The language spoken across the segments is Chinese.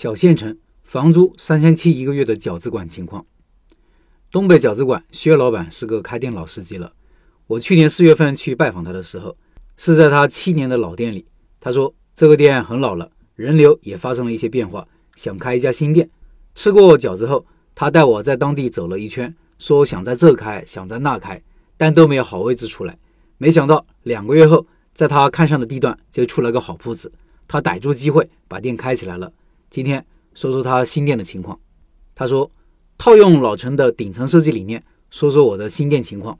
小县城房租三千七一个月的饺子馆情况。东北饺子馆薛老板是个开店老司机了。我去年四月份去拜访他的时候，是在他七年的老店里。他说这个店很老了，人流也发生了一些变化，想开一家新店。吃过饺子后，他带我在当地走了一圈，说想在这开，想在那开，但都没有好位置出来。没想到两个月后，在他看上的地段就出了个好铺子，他逮住机会把店开起来了。今天说说他新店的情况。他说，套用老陈的顶层设计理念，说说我的新店情况。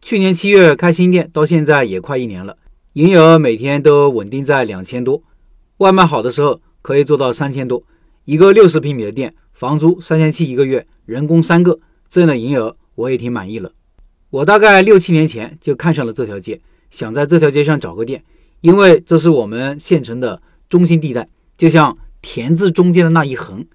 去年七月开新店，到现在也快一年了，营业额每天都稳定在两千多，外卖好的时候可以做到三千多。一个六十平米的店，房租三千七一个月，人工三个，这样的营业额我也挺满意了。我大概六七年前就看上了这条街，想在这条街上找个店，因为这是我们县城的中心地带，就像。田字中间的那一横，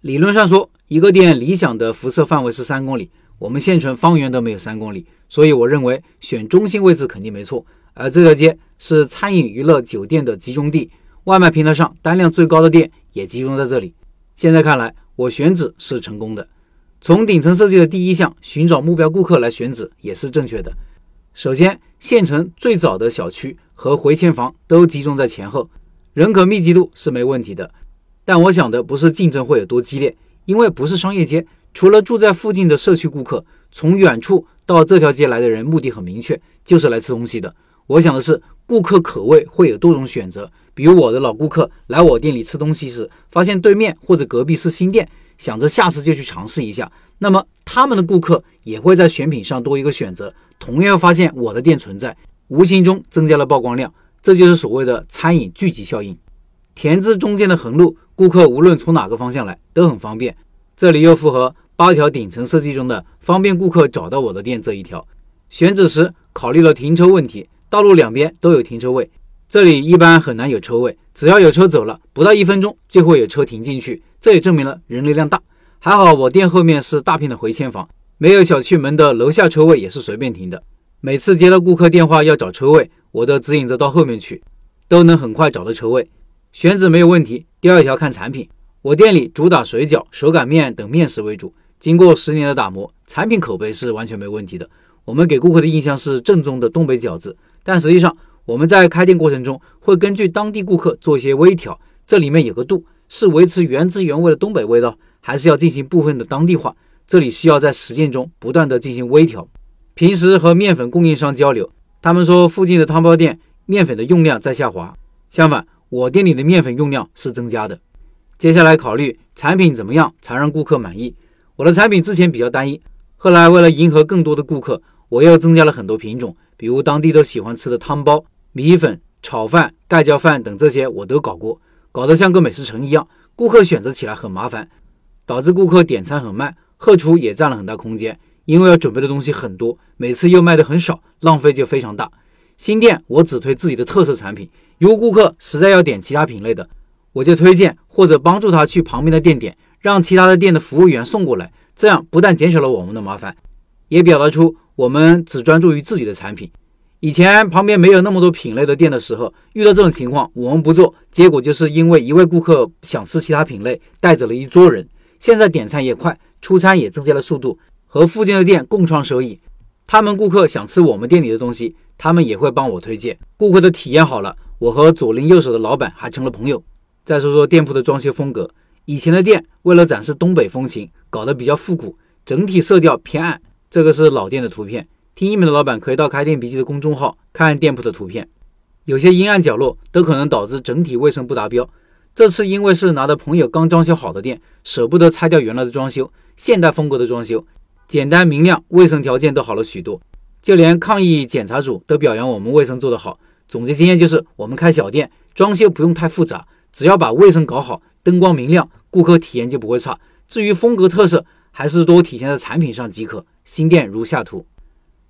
理论上说，一个店理想的辐射范围是三公里。我们县城方圆都没有三公里，所以我认为选中心位置肯定没错。而这条街是餐饮、娱乐、酒店的集中地，外卖平台上单量最高的店也集中在这里。现在看来，我选址是成功的。从顶层设计的第一项寻找目标顾客来选址也是正确的。首先，县城最早的小区和回迁房都集中在前后，人口密集度是没问题的。但我想的不是竞争会有多激烈，因为不是商业街，除了住在附近的社区顾客，从远处到这条街来的人目的很明确，就是来吃东西的。我想的是顾客口味会有多种选择，比如我的老顾客来我店里吃东西时，发现对面或者隔壁是新店，想着下次就去尝试一下，那么他们的顾客也会在选品上多一个选择，同样发现我的店存在，无形中增加了曝光量，这就是所谓的餐饮聚集效应。田字中间的横路。顾客无论从哪个方向来都很方便，这里又符合八条顶层设计中的方便顾客找到我的店这一条。选址时考虑了停车问题，道路两边都有停车位，这里一般很难有车位，只要有车走了，不到一分钟就会有车停进去，这也证明了人流量大。还好我店后面是大片的回迁房，没有小区门的楼下车位也是随便停的。每次接到顾客电话要找车位，我都指引着到后面去，都能很快找到车位。选址没有问题。第二条看产品，我店里主打水饺、手擀面等面食为主。经过十年的打磨，产品口碑是完全没问题的。我们给顾客的印象是正宗的东北饺子，但实际上我们在开店过程中会根据当地顾客做一些微调，这里面有个度，是维持原汁原味的东北味道，还是要进行部分的当地化？这里需要在实践中不断的进行微调。平时和面粉供应商交流，他们说附近的汤包店面粉的用量在下滑，相反。我店里的面粉用量是增加的。接下来考虑产品怎么样才让顾客满意。我的产品之前比较单一，后来为了迎合更多的顾客，我又增加了很多品种，比如当地都喜欢吃的汤包、米粉、炒饭、盖浇饭等这些我都搞过，搞得像个美食城一样，顾客选择起来很麻烦，导致顾客点餐很慢，后厨也占了很大空间，因为要准备的东西很多，每次又卖的很少，浪费就非常大。新店我只推自己的特色产品。如顾客实在要点其他品类的，我就推荐或者帮助他去旁边的店点，让其他的店的服务员送过来。这样不但减少了我们的麻烦，也表达出我们只专注于自己的产品。以前旁边没有那么多品类的店的时候，遇到这种情况，我们不做，结果就是因为一位顾客想吃其他品类，带走了一桌人。现在点餐也快，出餐也增加了速度，和附近的店共创收益。他们顾客想吃我们店里的东西，他们也会帮我推荐。顾客的体验好了。我和左邻右舍的老板还成了朋友。再说说店铺的装修风格，以前的店为了展示东北风情，搞得比较复古，整体色调偏暗。这个是老店的图片。听音频的老板可以到开店笔记的公众号看店铺的图片。有些阴暗角落都可能导致整体卫生不达标。这次因为是拿的朋友刚装修好的店，舍不得拆掉原来的装修，现代风格的装修，简单明亮，卫生条件都好了许多。就连抗疫检查组都表扬我们卫生做得好。总结经验就是，我们开小店，装修不用太复杂，只要把卫生搞好，灯光明亮，顾客体验就不会差。至于风格特色，还是多体现在产品上即可。新店如下图。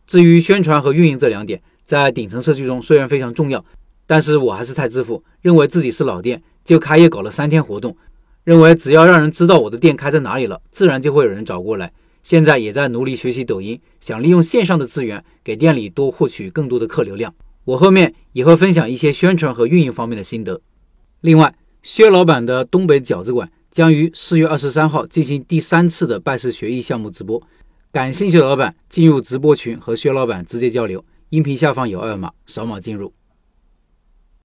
至于宣传和运营这两点，在顶层设计中虽然非常重要，但是我还是太自负，认为自己是老店，就开业搞了三天活动，认为只要让人知道我的店开在哪里了，自然就会有人找过来。现在也在努力学习抖音，想利用线上的资源，给店里多获取更多的客流量。我后面也会分享一些宣传和运营方面的心得。另外，薛老板的东北饺子馆将于四月二十三号进行第三次的拜师学艺项目直播，感兴趣的老板进入直播群和薛老板直接交流。音频下方有二维码，扫码进入。